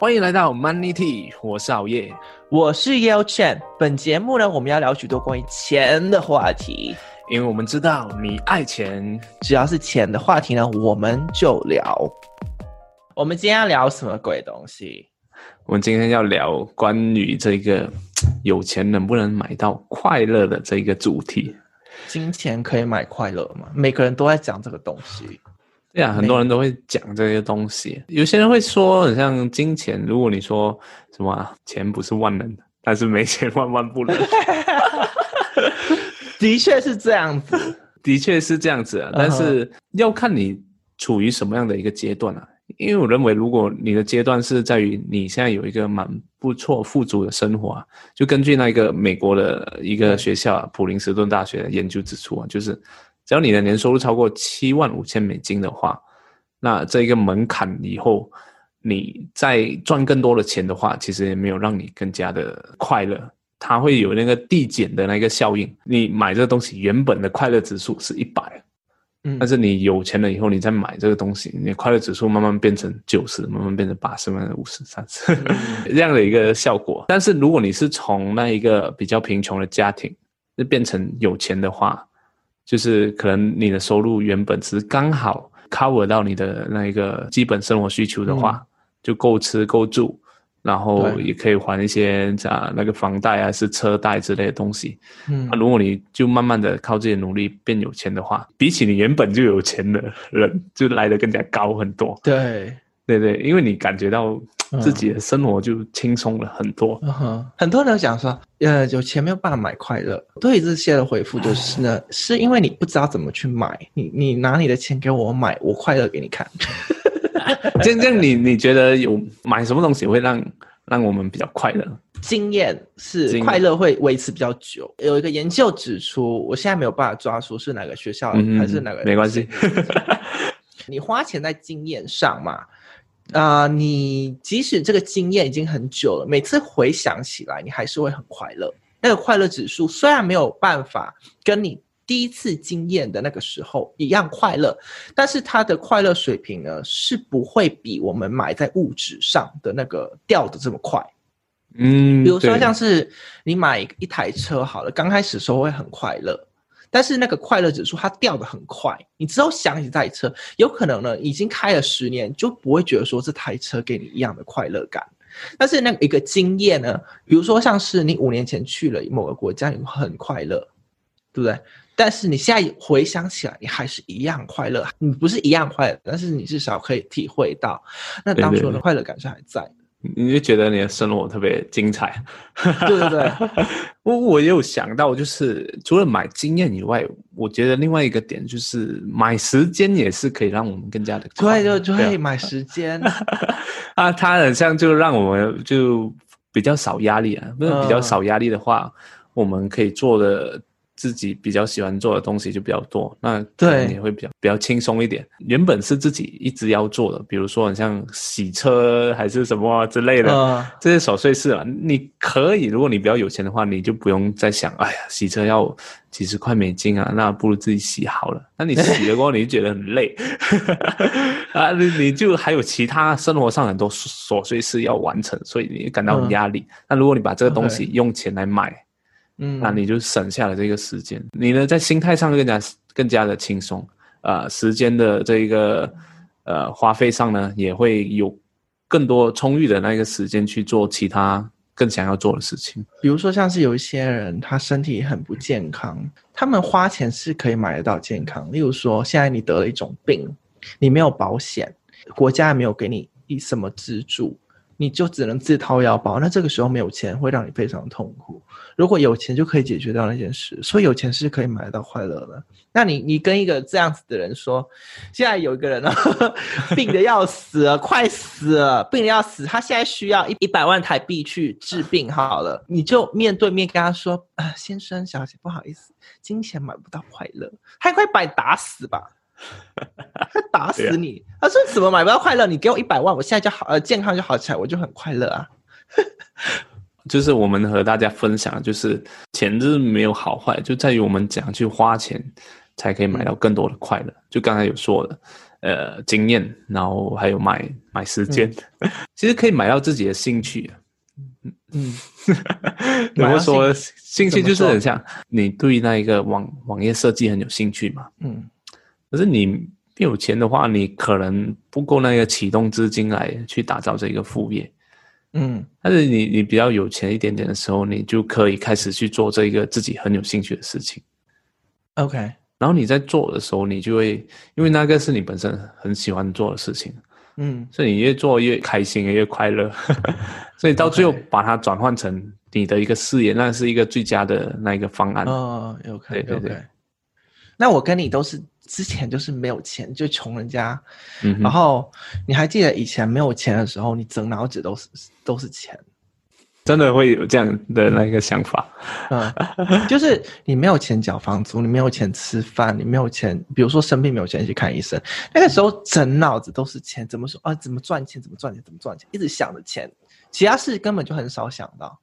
欢迎来到 Money Tea，我是熬夜，我是 Yale Chen。本节目呢，我们要聊许多关于钱的话题，因为我们知道你爱钱，只要是钱的话题呢，我们就聊。我们今天要聊什么鬼东西？我们今天要聊关于这个有钱能不能买到快乐的这个主题。金钱可以买快乐吗？每个人都在讲这个东西。对啊，很多人都会讲这些东西。有些人会说，很像金钱。如果你说什么、啊、钱不是万能的，但是没钱万万不能。的确是这样子，的确是这样子啊。但是要看你处于什么样的一个阶段啊。因为我认为，如果你的阶段是在于你现在有一个蛮不错、富足的生活啊，就根据那个美国的一个学校啊，普林斯顿大学的研究指出啊，就是。只要你的年收入超过七万五千美金的话，那这一个门槛以后，你再赚更多的钱的话，其实也没有让你更加的快乐。它会有那个递减的那个效应。你买这个东西原本的快乐指数是一百，嗯，但是你有钱了以后，你再买这个东西，你快乐指数慢慢变成九十，慢慢变成八十，慢慢五十、三十，这样的一个效果。但是如果你是从那一个比较贫穷的家庭，就变成有钱的话。就是可能你的收入原本只是刚好 cover 到你的那一个基本生活需求的话，嗯、就够吃够住，然后也可以还一些啊那个房贷啊，是车贷之类的东西。嗯，那如果你就慢慢的靠自己努力变有钱的话，比起你原本就有钱的人，就来的更加高很多。对，对对，因为你感觉到。自己的生活就轻松了很多。嗯哼，很多人讲说，呃，有钱没有办法买快乐。对这些的回复就是呢，是因为你不知道怎么去买。你你拿你的钱给我买，我快乐给你看。真正你你觉得有买什么东西会让让我们比较快乐？经验是快乐会维持比较久。有一个研究指出，我现在没有办法抓出是哪个学校还是哪个，没关系。你花钱在经验上嘛。啊、呃，你即使这个经验已经很久了，每次回想起来，你还是会很快乐。那个快乐指数虽然没有办法跟你第一次经验的那个时候一样快乐，但是它的快乐水平呢，是不会比我们买在物质上的那个掉的这么快。嗯，比如说像是你买一台车好了，刚开始的时候会很快乐。但是那个快乐指数它掉的很快，你之后想起这台车，有可能呢已经开了十年，就不会觉得说这台车给你一样的快乐感。但是那个一个经验呢，比如说像是你五年前去了某个国家，你会很快乐，对不对？但是你现在回想起来，你还是一样快乐。你不是一样快乐，但是你至少可以体会到那当初的快乐感是还在的。你就觉得你的生活特别精彩，对对对。我我也有想到，就是除了买经验以外，我觉得另外一个点就是买时间也是可以让我们更加的对对对，买时间 啊，它很像就让我们就比较少压力啊，不是比较少压力的话，我们可以做的。自己比较喜欢做的东西就比较多，那对也会比较比较轻松一点。原本是自己一直要做的，比如说像洗车还是什么之类的，呃、这些琐碎事啊，你可以，如果你比较有钱的话，你就不用再想，哎呀，洗车要几十块美金啊，那不如自己洗好了。那你洗了过后，你就觉得很累 啊，你你就还有其他生活上很多琐碎事要完成，所以你感到很压力。呃、那如果你把这个东西用钱来买。嗯，那你就省下了这个时间，你呢在心态上更加更加的轻松，啊、呃，时间的这一个呃花费上呢也会有更多充裕的那个时间去做其他更想要做的事情。比如说像是有一些人他身体很不健康，他们花钱是可以买得到健康。例如说现在你得了一种病，你没有保险，国家也没有给你一什么资助。你就只能自掏腰包，那这个时候没有钱会让你非常痛苦。如果有钱就可以解决掉那件事，所以有钱是可以买到快乐的。那你你跟一个这样子的人说，现在有一个人呢，病的要死了，快死了，病的要死，他现在需要一一百万台币去治病，好了，你就面对面跟他说，啊、呃，先生小姐，不好意思，金钱买不到快乐，他快把你打死吧。他打死你！啊、他说：“怎么买不到快乐？你给我一百万，我现在就好，呃，健康就好起来，我就很快乐啊。”就是我们和大家分享，就是钱是没有好坏，就在于我们怎样去花钱。才可以买到更多的快乐。嗯、就刚才有说的，呃，经验，然后还有买买时间，嗯、其实可以买到自己的兴趣。嗯嗯，怎么说？兴趣就是很像你对那一个网网页设计很有兴趣嘛。嗯，可是你没有钱的话，你可能不够那个启动资金来去打造这个副业。嗯，但是你你比较有钱一点点的时候，你就可以开始去做这一个自己很有兴趣的事情。OK，然后你在做的时候，你就会因为那个是你本身很喜欢做的事情，嗯，所以你越做越开心，越快乐，所以到最后把它转换成你的一个事业.那是一个最佳的那一个方案。哦，OK，对对对。那我跟你都是。之前就是没有钱，就穷人家。嗯、然后你还记得以前没有钱的时候，你整脑子都是都是钱，真的会有这样的那个想法。嗯，就是你没有钱缴房租，你没有钱吃饭，你没有钱，比如说生病没有钱去看医生，那个时候整脑子都是钱，怎么说啊？怎么赚钱？怎么赚钱？怎么赚钱？一直想着钱，其他事根本就很少想到。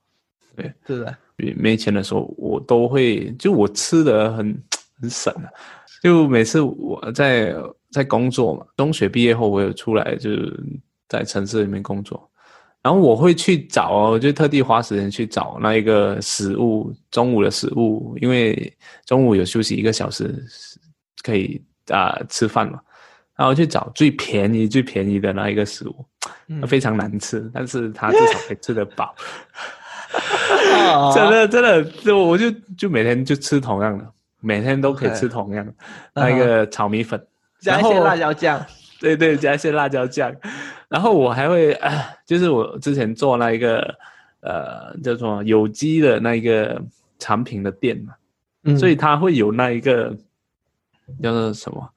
对，对不对？没钱的时候，我都会就我吃的很很省啊。就每次我在在工作嘛，中学毕业后我有出来，就是在城市里面工作，然后我会去找哦，就特地花时间去找那一个食物，中午的食物，因为中午有休息一个小时，可以啊、呃、吃饭嘛，然后去找最便宜最便宜的那一个食物，嗯、非常难吃，但是它至少可以吃得饱，真的真的，就我就就每天就吃同样的。每天都可以吃同样的 Okay. 那个炒米粉，uh huh. 加一些辣椒酱，对对，加一些辣椒酱。然后我还会，就是我之前做那一个，呃，叫做有机的那一个产品的店嘛，嗯、所以它会有那一个叫做什么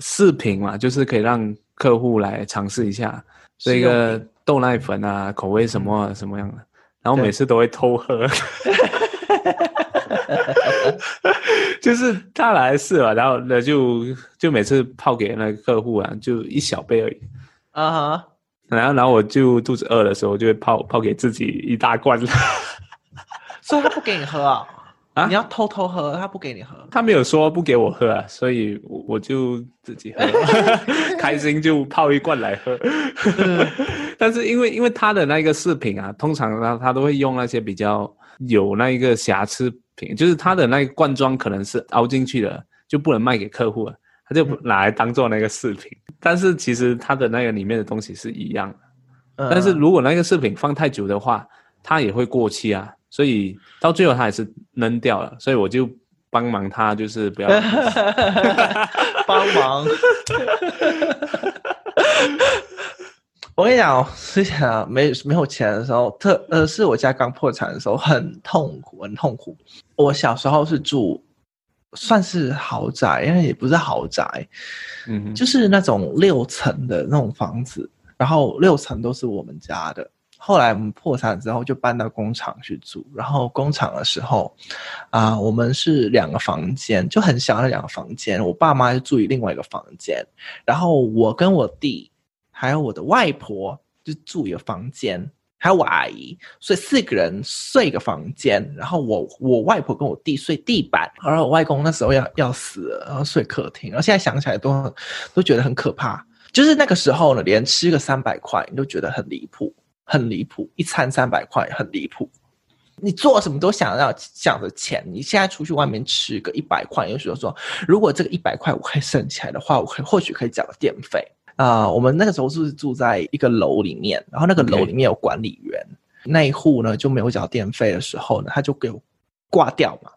视频嘛，就是可以让客户来尝试一下这个豆奶粉啊，口味什么什么样的。然后每次都会偷喝。就是他来试了，然后呢就就每次泡给那个客户啊，就一小杯而已啊哈。Uh. 然后然后我就肚子饿的时候，就会泡泡给自己一大罐。所以他不给你喝啊？啊？你要偷偷喝，他不给你喝。他没有说不给我喝啊，所以我就自己喝，开心就泡一罐来喝。但是因为因为他的那个饰品啊，通常他他都会用那些比较有那一个瑕疵。品就是他的那个罐装可能是凹进去的，就不能卖给客户了，他就拿来当做那个饰品。嗯、但是其实它的那个里面的东西是一样的。嗯、但是如果那个饰品放太久的话，它也会过期啊，所以到最后它还是扔掉了。所以我就帮忙他，就是不要 帮忙。我跟你讲，之前啊，没没有钱的时候，特呃是我家刚破产的时候，很痛苦，很痛苦。我小时候是住，算是豪宅，因为也不是豪宅，嗯，就是那种六层的那种房子，然后六层都是我们家的。后来我们破产之后，就搬到工厂去住。然后工厂的时候，啊、呃，我们是两个房间，就很小的两个房间。我爸妈就住于另外一个房间，然后我跟我弟。还有我的外婆就住一个房间，还有我阿姨，所以四个人睡一个房间。然后我我外婆跟我弟睡地板，然后我外公那时候要要死了，然后睡客厅。然后现在想起来都都觉得很可怕。就是那个时候呢，连吃个三百块你都觉得很离谱，很离谱。一餐三百块很离谱，你做什么都想要想着钱。你现在出去外面吃个一百块，有时候说，如果这个一百块我可以省起来的话，我可以或许可以缴个电费。啊、呃，我们那个时候是住在一个楼里面，然后那个楼里面有管理员.那一户呢就没有缴电费的时候呢，他就给我挂掉嘛。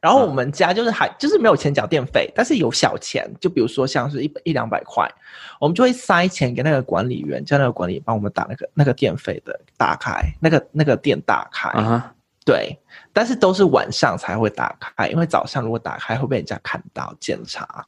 然后我们家就是还、啊、就是没有钱缴电费，但是有小钱，就比如说像是一一两百块，我们就会塞钱给那个管理员，叫那个管理员帮我们打那个那个电费的打开，那个那个电打开。啊对，但是都是晚上才会打开，因为早上如果打开会被人家看到检查，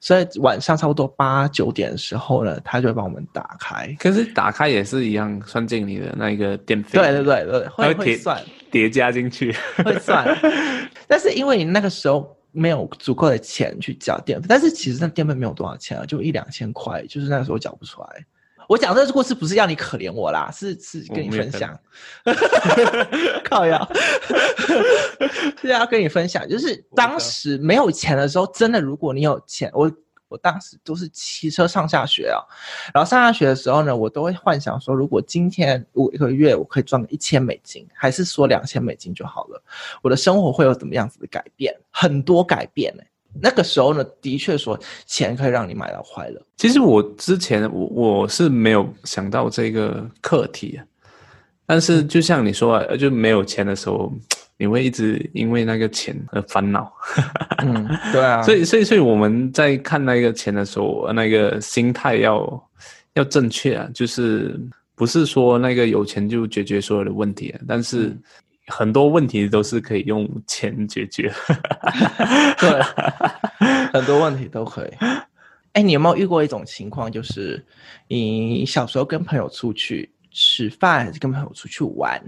所以晚上差不多八九点的时候呢，他就会帮我们打开。可是打开也是一样算进你的那一个电费。对对对对，会会算叠加进去，会算。但是因为你那个时候没有足够的钱去缴电费，但是其实那电费没有多少钱啊，就一两千块，就是那个时候缴不出来。我讲这个故事不是要你可怜我啦，是是跟你分享。靠呀，是要跟你分享，就是当时没有钱的时候，真的，如果你有钱，我我当时都是骑车上下学啊，然后上下学的时候呢，我都会幻想说，如果今天我一个月我可以赚个一千美金，还是说两千美金就好了，我的生活会有怎么样子的改变？很多改变呢、欸。那个时候呢，的确说钱可以让你买到快乐。其实我之前我我是没有想到这个课题啊，但是就像你说啊，就没有钱的时候，你会一直因为那个钱而烦恼。嗯，对啊。所以所以所以我们在看那个钱的时候，那个心态要要正确啊，就是不是说那个有钱就解决所有的问题啊，但是。嗯很多问题都是可以用钱解决，对，很多问题都可以。哎，你有没有遇过一种情况，就是你小时候跟朋友出去吃饭，还是跟朋友出去玩，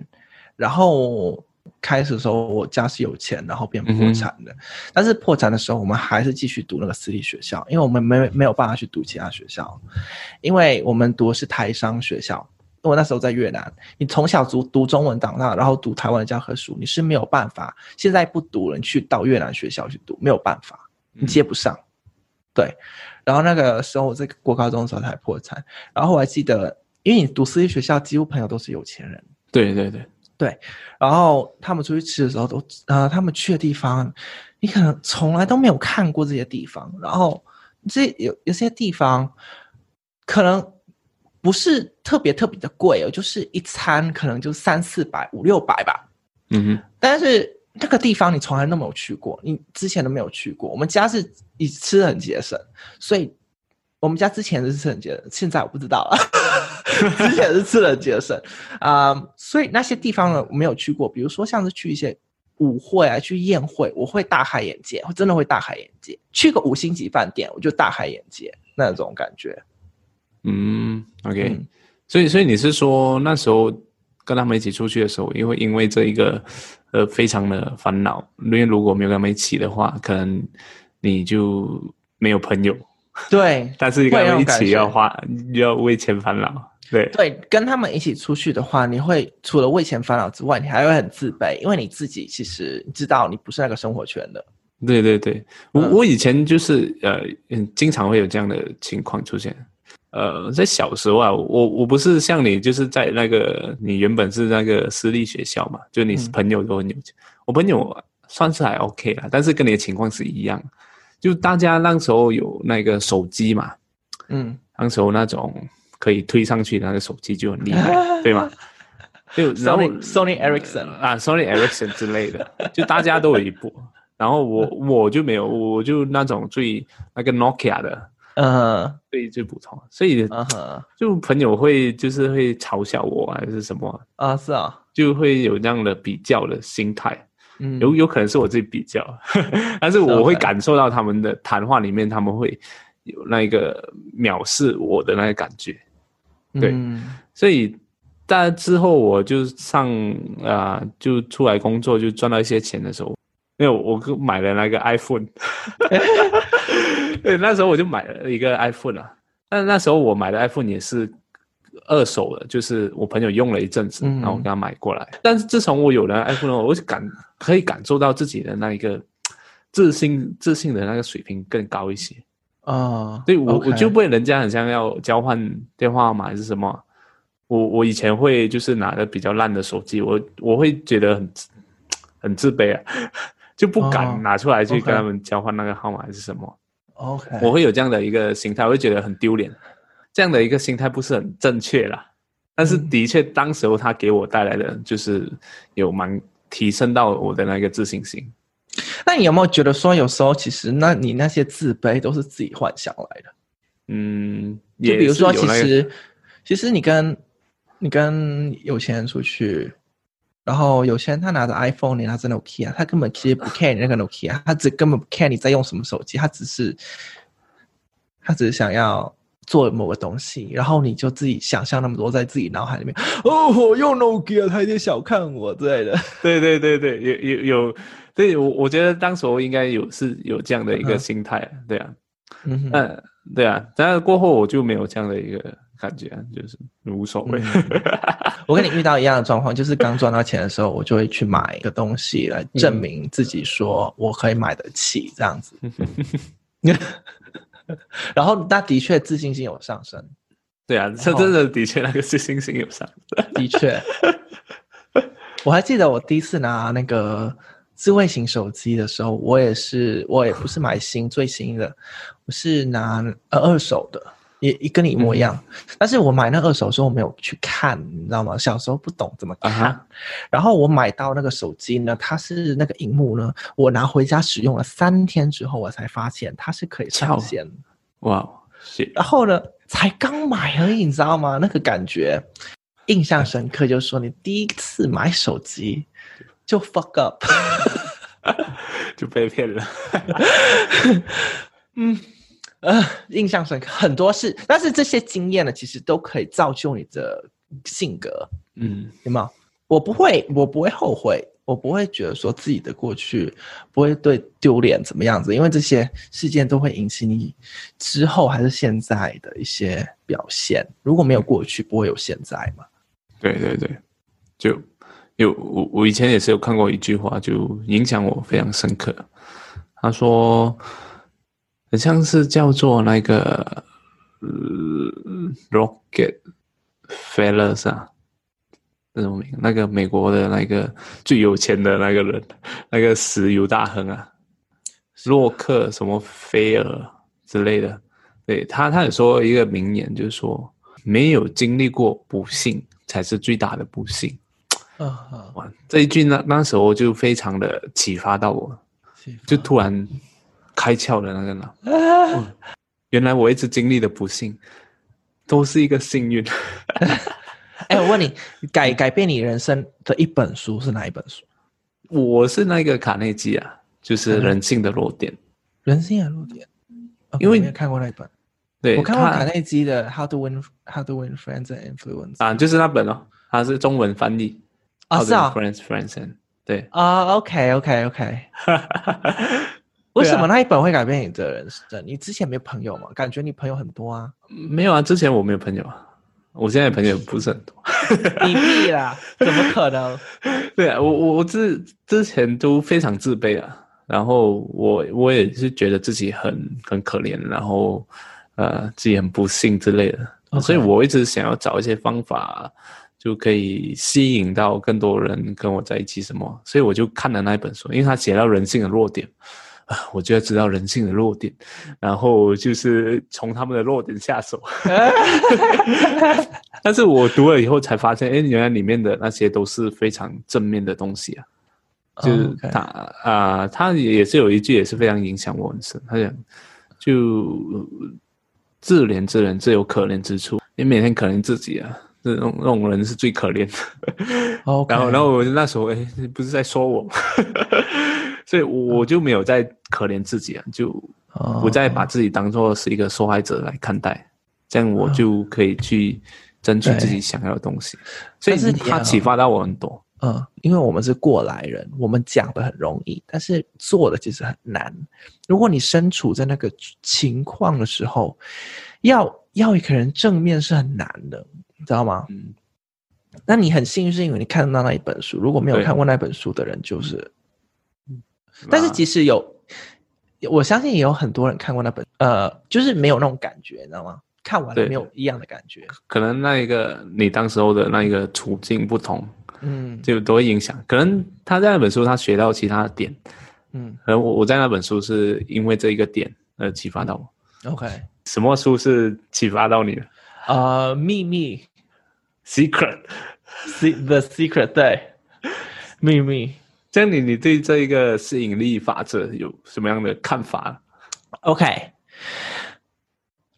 然后开始的时候我家是有钱，然后变破产的，嗯、但是破产的时候我们还是继续读那个私立学校，因为我们没没有办法去读其他学校，因为我们读的是台商学校。我那时候在越南，你从小读读中文长大，然后读台湾的教科书，你是没有办法。现在不读了，你去到越南学校去读，没有办法，你接不上。嗯、对，然后那个时候我在国高中的时候才破产。然后我还记得，因为你读私立学校，几乎朋友都是有钱人。对对对对。然后他们出去吃的时候都，都呃，他们去的地方，你可能从来都没有看过这些地方。然后这有有些地方，可能。不是特别特别的贵哦，就是一餐可能就三四百、五六百吧。嗯哼。但是那个地方你从来都没有去过，你之前都没有去过。我们家是以吃的很节省，所以我们家之前是吃很节省，现在我不知道了。之前是吃的很节省啊、嗯，所以那些地方呢我没有去过。比如说像是去一些舞会啊、去宴会，我会大开眼界，我真的会大开眼界。去个五星级饭店，我就大开眼界那种感觉。嗯，OK，嗯，所以所以你是说那时候跟他们一起出去的时候，因为因为这一个呃非常的烦恼，因为如果没有跟他们一起的话，可能你就没有朋友。对，但是跟他们一起要花要为钱烦恼。对对，跟他们一起出去的话，你会除了为钱烦恼之外，你还会很自卑，因为你自己其实知道你不是那个生活圈的。对对对，我我以前就是呃嗯，经常会有这样的情况出现。呃，在小时候啊，我我不是像你，就是在那个你原本是那个私立学校嘛，就你朋友都很有钱，嗯、我朋友算是还 OK 啦，但是跟你的情况是一样，就大家那时候有那个手机嘛，嗯，那时候那种可以推上去的那个手机就很厉害，对吗？就然后 Sony, Sony Ericsson 啊，Sony Ericsson 之类的，就大家都有一部，然后我我就没有，我就那种最那个 Nokia 的。嗯，对，最普通，所以就朋友会就是会嘲笑我还是什么啊？是啊，就会有那样的比较的心态。嗯，有有可能是我自己比较，但是我会感受到他们的谈话里面，他们会有那个藐视我的那个感觉。对，嗯、所以但之后我就上啊、呃，就出来工作，就赚到一些钱的时候。因为我买了那个 iPhone，对，那时候我就买了一个 iPhone 啊。但那时候我买的 iPhone 也是二手的，就是我朋友用了一阵子，然后我给他买过来。嗯、但是自从我有了 iPhone，我就感可以感受到自己的那一个自信、自信的那个水平更高一些啊。对，我我就被人家很像要交换电话号码还是什么。我我以前会就是拿着比较烂的手机，我我会觉得很很自卑啊。就不敢拿出来去跟他们交换那个号码还是什么？OK，我会有这样的一个心态，我会觉得很丢脸。这样的一个心态不是很正确啦，但是的确，当时候他给我带来的就是有蛮提升到我的那个自信心。那你有没有觉得说，有时候其实那你那些自卑都是自己幻想来的？嗯，就比如说，其实其实你跟你跟有钱人出去。然后有些人他拿着 iPhone，你拿着 Nokia，他根本其实不 care 你那个 Nokia，他只根本不 care 你在用什么手机，他只是他只是想要做某个东西，然后你就自己想象那么多在自己脑海里面，哦，我用 Nokia，他有点小看我之类的。对对对对，有有有，对我我觉得当时我应该有是有这样的一个心态，对啊，嗯，对啊，但是过后我就没有这样的一个感觉，就是无所谓。嗯、我跟你遇到一样的状况，就是刚赚到钱的时候，我就会去买一个东西来证明自己，说我可以买得起这样子。然后，那的确自信心有上升。对啊，这真的的确那个自信心有上升。的确，我还记得我第一次拿那个智慧型手机的时候，我也是，我也不是买新最新的，我是拿呃二手的。也也跟你一模一样，嗯、但是我买那二手的时候我没有去看，你知道吗？小时候不懂怎么看。Uh. 然后我买到那个手机呢，它是那个荧幕呢，我拿回家使用了三天之后，我才发现它是可以上线。哇然后呢，才刚买而已，你知道吗？那个感觉印象深刻，就是说你第一次买手机就 fuck up，就被骗了。嗯。呃，印象深刻很多事，但是这些经验呢，其实都可以造就你的性格。嗯，有没有？我不会，我不会后悔，我不会觉得说自己的过去不会对丢脸怎么样子，因为这些事件都会引起你之后还是现在的一些表现。如果没有过去，不会有现在嘛？对对对，就有我我以前也是有看过一句话，就影响我非常深刻。他说。好像是叫做那个、呃、Rocket Fellas 啊，那种名，那个美国的那个最有钱的那个人，那个石油大亨啊，洛克什么菲尔之类的。对他，他有说一个名言，就是说，没有经历过不幸，才是最大的不幸。啊啊！哇，这一句那那时候就非常的启发到我，就突然。开窍的那个脑、嗯，原来我一直经历的不幸，都是一个幸运。哎、欸，我问你，改改变你人生的一本书是哪一本书？我是那个卡内基啊，就是《人性的弱点》。人性的弱点，因为你看过那一本。对，我看过卡内基的《How to Win How to Win Friends and Influence》啊，就是那本哦，它是中文翻译。啊，是啊，Friends, Friends and 对啊，OK，OK，OK。为什么那一本会改变你的人生？你之前没有朋友吗？感觉你朋友很多啊。没有啊，之前我没有朋友啊。我现在朋友不是很多。你屁啦！怎么可能？对啊，我我我之之前都非常自卑啊。然后我我也是觉得自己很很可怜，然后呃自己很不幸之类的。Okay. 所以我一直想要找一些方法，就可以吸引到更多人跟我在一起什么。所以我就看了那一本书，因为他写到人性的弱点。啊，我就要知道人性的弱点，然后就是从他们的弱点下手。但是我读了以后才发现，哎，原来里面的那些都是非常正面的东西啊。就是他啊他也是有一句也是非常影响我很深。他讲，就自怜之人自有可怜之处，你每天可怜自己啊，这种那种人是最可怜的。然后，然后我那时候，哎，不是在说我吗？所以我就没有再可怜自己啊，就不再把自己当做是一个受害者来看待，这样我就可以去争取自己想要的东西。所以他启发到我很多。嗯，因为我们是过来人，我们讲的很容易，但是做的其实很难。如果你身处在那个情况的时候，要要一个人正面是很难的，你知道吗？嗯。那你很幸运，是因为你看到那一本书。如果没有看过那本书的人，就是。但是即使有，我相信也有很多人看过那本，呃，就是没有那种感觉，你知道吗？看完了没有一样的感觉。可能那一个你当时候的那一个处境不同，嗯，就都会影响。可能他在那本书他学到其他的点，嗯，而我我在那本书是因为这一个点而启发到我。OK，什么书是启发到你的？呃，秘密，Secret，The Secret，对，秘密。像你，你对这一个吸引力法则有什么样的看法？OK，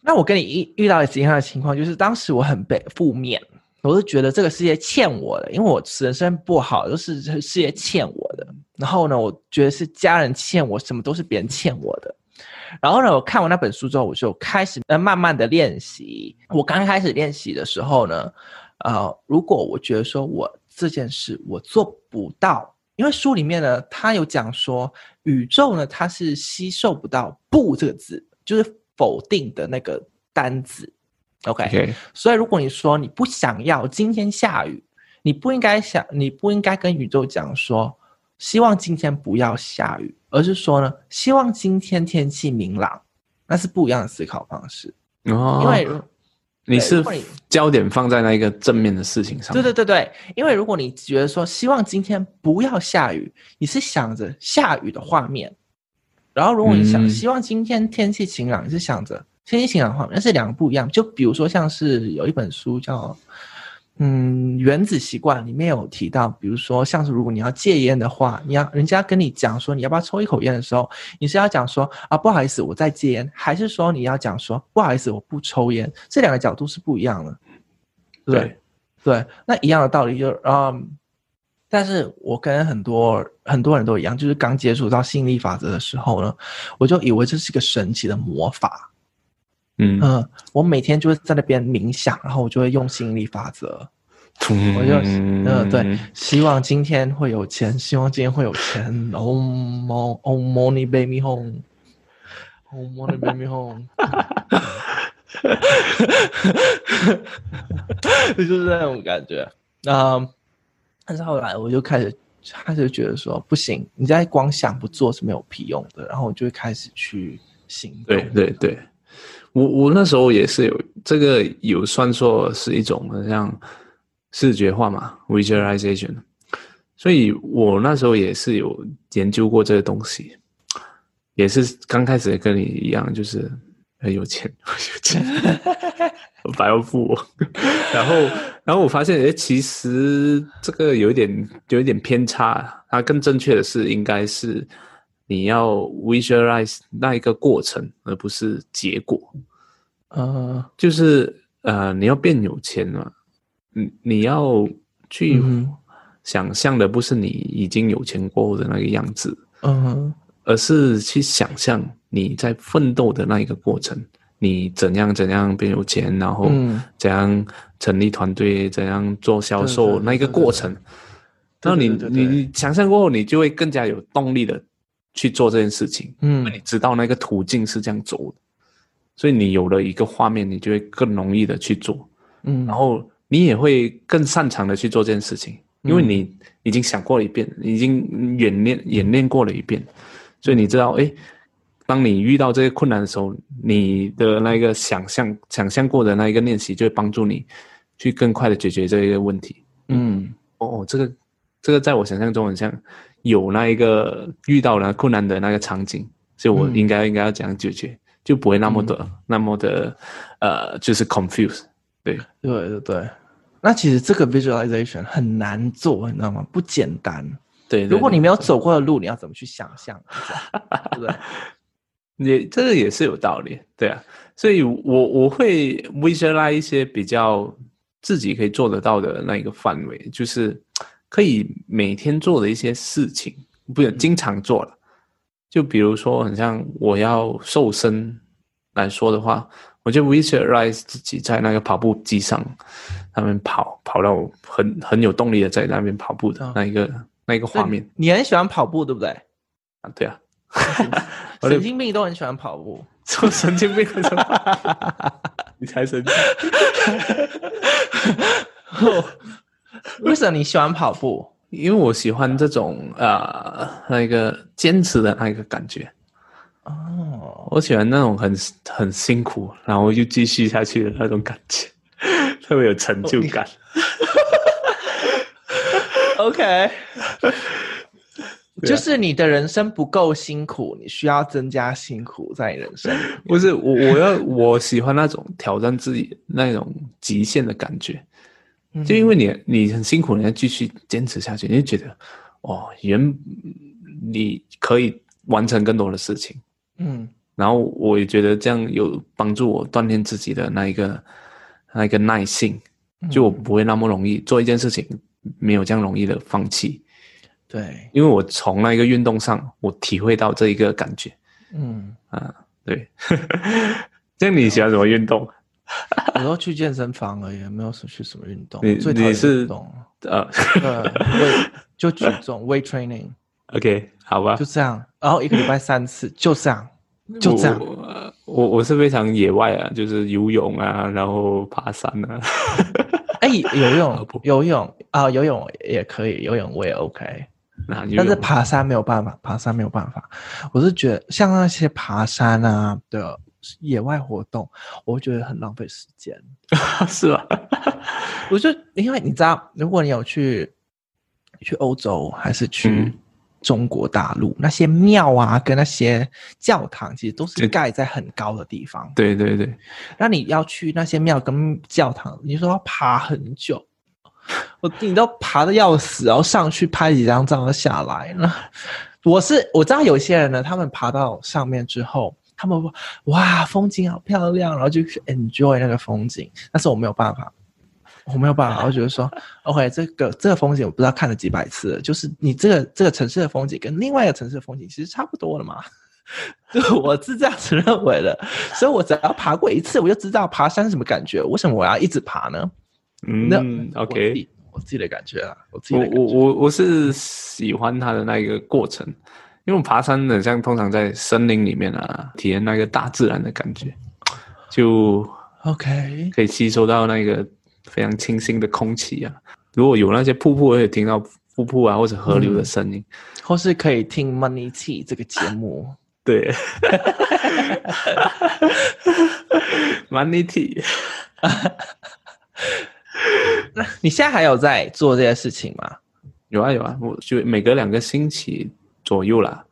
那我跟你遇遇到的一样的情况，就是当时我很被负面，我是觉得这个世界欠我的，因为我人生不好，都是世界欠我的。然后呢，我觉得是家人欠我，什么都是别人欠我的。然后呢，我看完那本书之后，我就开始呃慢慢的练习。我刚开始练习的时候呢，呃，如果我觉得说我这件事我做不到。因为书里面呢，他有讲说，宇宙呢，它是吸收不到“不”这个字，就是否定的那个单字，OK，, 所以如果你说你不想要今天下雨，你不应该想，你不应该跟宇宙讲说，希望今天不要下雨，而是说呢，希望今天天气明朗，那是不一样的思考方式。哦，因为你是焦点放在那一个正面的事情上。对对对对，因为如果你觉得说希望今天不要下雨，你是想着下雨的画面，然后如果你想希望今天天气晴朗，你是想着。天气晴朗的话，那是两个不一样。就比如说，像是有一本书叫“嗯原子习惯”，里面有提到，比如说像是如果你要戒烟的话，你要人家跟你讲说你要不要抽一口烟的时候，你是要讲说啊不好意思我在戒烟，还是说你要讲说不好意思我不抽烟？这两个角度是不一样的。对对，对，那一样的道理就是嗯，但是我跟很多很多人都一样，就是刚接触到吸引力法则的时候呢，我就以为这是一个神奇的魔法。嗯嗯、呃，我每天就是在那边冥想，然后我就会用吸引力法则，嗯、我就嗯、呃、对，希望今天会有钱，希望今天会有钱。Oh mon oh money baby home，Oh money baby home，就是那种感觉。嗯，但是后来我就开始开始觉得说不行，你在光想不做是没有屁用的，然后我就会开始去行动。对对对。我我那时候也是有这个有算作是一种像视觉化嘛，visualization，所以我那时候也是有研究过这个东西，也是刚开始跟你一样，就是很有钱，有钱，百万富翁，然后然后我发现，哎，其实这个有点有一点偏差，它更正确的是应该是。你要 visualize 那一个过程，而不是结果。呃，就是呃，你要变有钱了，你你要去想象的不是你已经有钱过后的那个样子，嗯哼，而是去想象你在奋斗的那一个过程，你怎样怎样变有钱，然后怎样成立团队，怎样做销售那一个过程。然后你你你想象过后，你就会更加有动力的。去做这件事情，嗯，你知道那个途径是这样走的，所以你有了一个画面，你就会更容易的去做，嗯，然后你也会更擅长的去做这件事情，因为你已经想过了一遍，已经演练演练过了一遍，所以你知道，哎，当你遇到这些困难的时候，你的那个想象想象过的那一个练习，就会帮助你去更快的解决这一个问题，嗯，哦，这个这个在我想象中很像。有那一个遇到了困难的那个场景，所以我应该、嗯、应该要怎样解决，就不会那么的、嗯、那么的呃，就是 confuse。对对对对，那其实这个 visualization 很难做，你知道吗？不简单。对，对，对，如果你没有走过的路，你要怎么去想象？对不对？也这个也是有道理，对啊。所以我我会 visualize 一些比较自己可以做得到的那一个范围，就是。可以每天做的一些事情，不是经常做了。就比如说，很像我要瘦身来说的话，我就 visualize 自己在那个跑步机上，那边跑，跑到很很有动力的在那边跑步的那一个、哦、那一个画面。你很喜欢跑步，对不对？啊，对啊。神经病都很喜欢跑步。做神经病你才神经。为什么你喜欢跑步？因为我喜欢这种呃那个坚持的那个感觉。哦，我喜欢那种很很辛苦，然后又继续下去的那种感觉，特别有成就感。OK，就是你的人生不够辛苦，你需要增加辛苦在你人生。不是我，我要我喜欢那种挑战自己那种极限的感觉。就因为你你很辛苦，你要继续坚持下去，你就觉得，哦，原你可以完成更多的事情，嗯，然后我也觉得这样有帮助我锻炼自己的那一个那一个耐性，就我不会那么容易做一件事情，没有这样容易的放弃，对，因为我从那一个运动上，我体会到这一个感觉，嗯。啊，对，这样你喜欢什么运动？有时候去健身房而已，没有说去什么运动。你最讨厌运动是呃，对，就举重，weight training。OK，好吧，就这样。然后一个礼拜三次，就这样。就这样。我我，是非常野外啊，就是游泳啊，然后爬山啊。哎、欸，游泳 游泳啊，游泳也可以，游泳我也 OK。那但是爬山没有办法，爬山没有办法。我是觉得像那些爬山啊的野外活动，我会觉得很浪费时间。是吧？我就因为你知道，如果你有去去欧洲还是去。嗯中国大陆那些庙啊，跟那些教堂，其实都是盖在很高的地方。对对对，那你要去那些庙跟教堂，你说要爬很久，我你都爬的要死，然后上去拍几张照下来。那我是我知道有些人呢，他们爬到上面之后，他们说哇，风景好漂亮，然后就去 enjoy 那个风景，但是我没有办法。我没有办法，我觉得说，OK，这个这个风景我不知道看了几百次了，就是你这个这个城市的风景跟另外一个城市的风景其实差不多了嘛，就我是这样子认为的，所以我只要爬过一次，我就知道爬山是什么感觉。为什么我要一直爬呢？嗯那，OK，我自己的感觉啊，我自己我我我我是喜欢它的那一个过程，因为我爬山的像通常在森林里面啊，体验那个大自然的感觉，就 OK 可以吸收到那个。非常清新的空气啊！如果有那些瀑布，可以听到瀑布啊或者河流的声音，嗯，或是可以听 Money Tea 这个节目。对，Money Tea。那你现在还有在做这些事情吗？有啊有啊，我就每隔两个星期左右啦，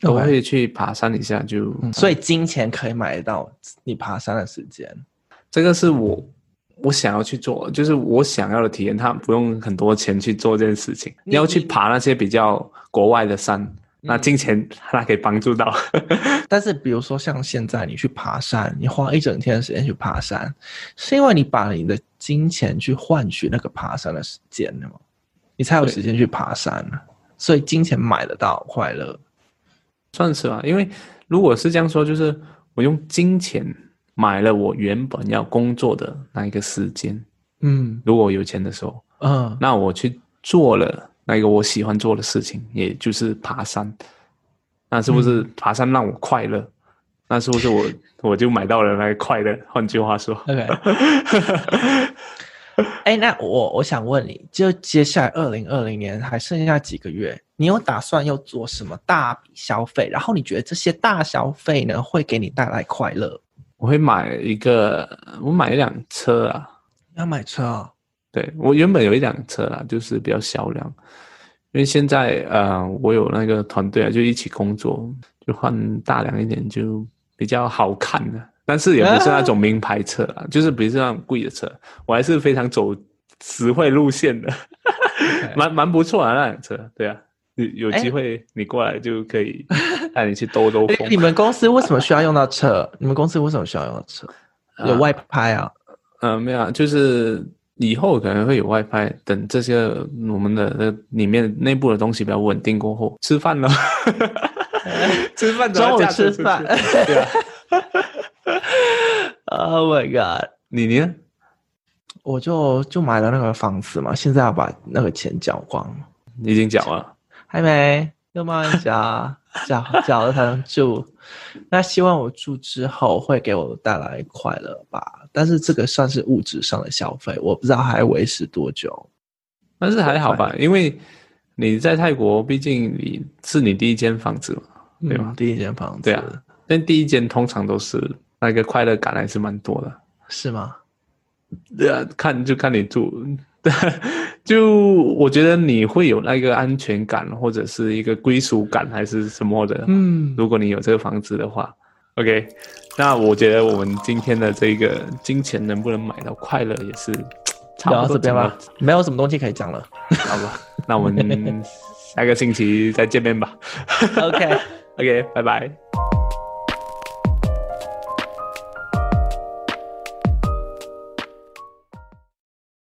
都会去爬山一下就。就、嗯、所以金钱可以买得到你爬山的时间。这个是我。我想要去做，就是我想要的体验，他不用很多钱去做这件事情。你，要去爬那些比较国外的山，嗯、那金钱它可以帮助到。但是，比如说像现在你去爬山，你花一整天的时间去爬山，是因为你把你的金钱去换取那个爬山的时间的吗？你才有时间去爬山。所以，金钱买得到快乐，算是吧。因为如果是这样说，就是我用金钱。买了我原本要工作的那一个时间，嗯，如果我有钱的时候，嗯，那我去做了那个我喜欢做的事情，也就是爬山，那是不是爬山让我快乐？嗯、那是不是我 我就买到了那个快乐？换句话说，OK。哎，那我我想问你，就接下来二零二零年还剩下几个月，你有打算要做什么大笔消费？然后你觉得这些大消费呢，会给你带来快乐？我会买一个，我买一辆车啊。要买车啊、哦？对，我原本有一辆车啦，就是比较小辆。因为现在呃，我有那个团队啊，就一起工作，就换大辆一点，就比较好看的。但是也不是那种名牌车啊，就是不是那种贵的车。我还是非常走实惠路线的，蛮蛮不错啊那辆车。对啊。有有机会你过来就可以 带你去兜兜风。你们公司为什么需要用到车？你们公司为什么需要用到车？有外拍啊？嗯、呃，没有，就是以后可能会有外拍。等这些我们的那里面内部的东西比较稳定过后，吃饭了。吃饭，中午吃饭。对啊。Oh my god！你呢？我就就买了那个房子嘛，现在要把那个钱缴光。你已经缴了。还没，要慢慢缴缴缴了才能住。那希望我住之后会给我带来快乐吧。但是这个算是物质上的消费，我不知道还维持多久。但是还好吧，因为你在泰国，毕竟你是你第一间房子嘛，对吧？嗯，第一间房子，对啊。但第一间通常都是那个快乐感还是蛮多的，是吗？对啊，看就看你住。对，就我觉得你会有那个安全感，或者是一个归属感，还是什么的。嗯，如果你有这个房子的话，OK，那我觉得我们今天的这个金钱能不能买到快乐，也是差不多这边吧。没有什么东西可以讲了，好吧？那我们下个星期再见面吧。OK，OK，okay, okay, 拜拜。